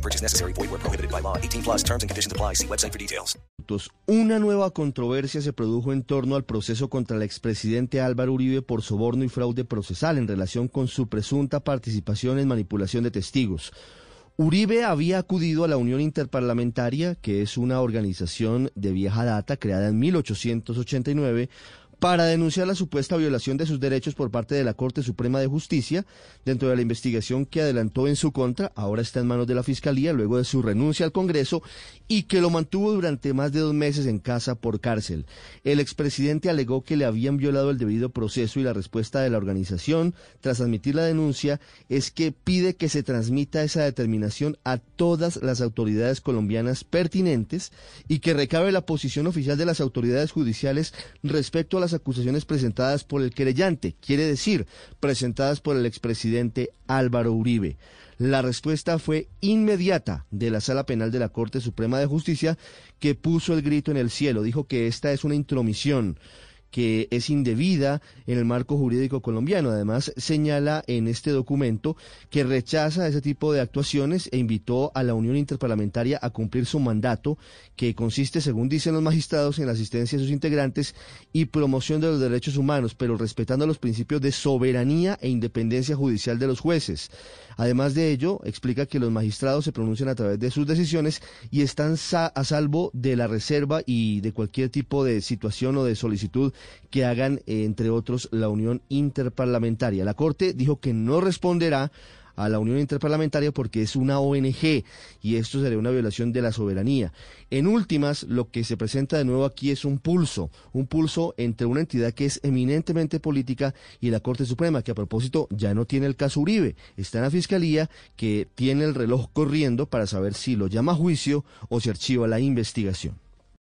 No purchase necessary. Void where prohibited by law. 18 plus terms and conditions apply. See website for details. Una nueva controversia se produjo en torno al proceso contra el expresidente Álvaro Uribe por soborno y fraude procesal en relación con su presunta participación en manipulación de testigos. Uribe había acudido a la Unión Interparlamentaria, que es una organización de vieja data creada en 1889, para denunciar la supuesta violación de sus derechos por parte de la Corte Suprema de Justicia dentro de la investigación que adelantó en su contra, ahora está en manos de la Fiscalía luego de su renuncia al Congreso y que lo mantuvo durante más de dos meses en casa por cárcel. El expresidente alegó que le habían violado el debido proceso y la respuesta de la organización, tras admitir la denuncia, es que pide que se transmita esa determinación a todas las autoridades colombianas pertinentes y que recabe la posición oficial de las autoridades judiciales respecto a las acusaciones presentadas por el querellante, quiere decir, presentadas por el expresidente Álvaro Uribe. La respuesta fue inmediata de la Sala Penal de la Corte Suprema de Justicia, que puso el grito en el cielo, dijo que esta es una intromisión que es indebida en el marco jurídico colombiano. Además, señala en este documento que rechaza ese tipo de actuaciones e invitó a la Unión Interparlamentaria a cumplir su mandato, que consiste, según dicen los magistrados, en la asistencia a sus integrantes y promoción de los derechos humanos, pero respetando los principios de soberanía e independencia judicial de los jueces. Además de ello, explica que los magistrados se pronuncian a través de sus decisiones y están a salvo de la reserva y de cualquier tipo de situación o de solicitud que hagan, eh, entre otros, la Unión Interparlamentaria. La Corte dijo que no responderá a la Unión Interparlamentaria porque es una ONG y esto sería una violación de la soberanía. En últimas, lo que se presenta de nuevo aquí es un pulso, un pulso entre una entidad que es eminentemente política y la Corte Suprema, que a propósito ya no tiene el caso Uribe, está en la Fiscalía que tiene el reloj corriendo para saber si lo llama a juicio o se archiva la investigación.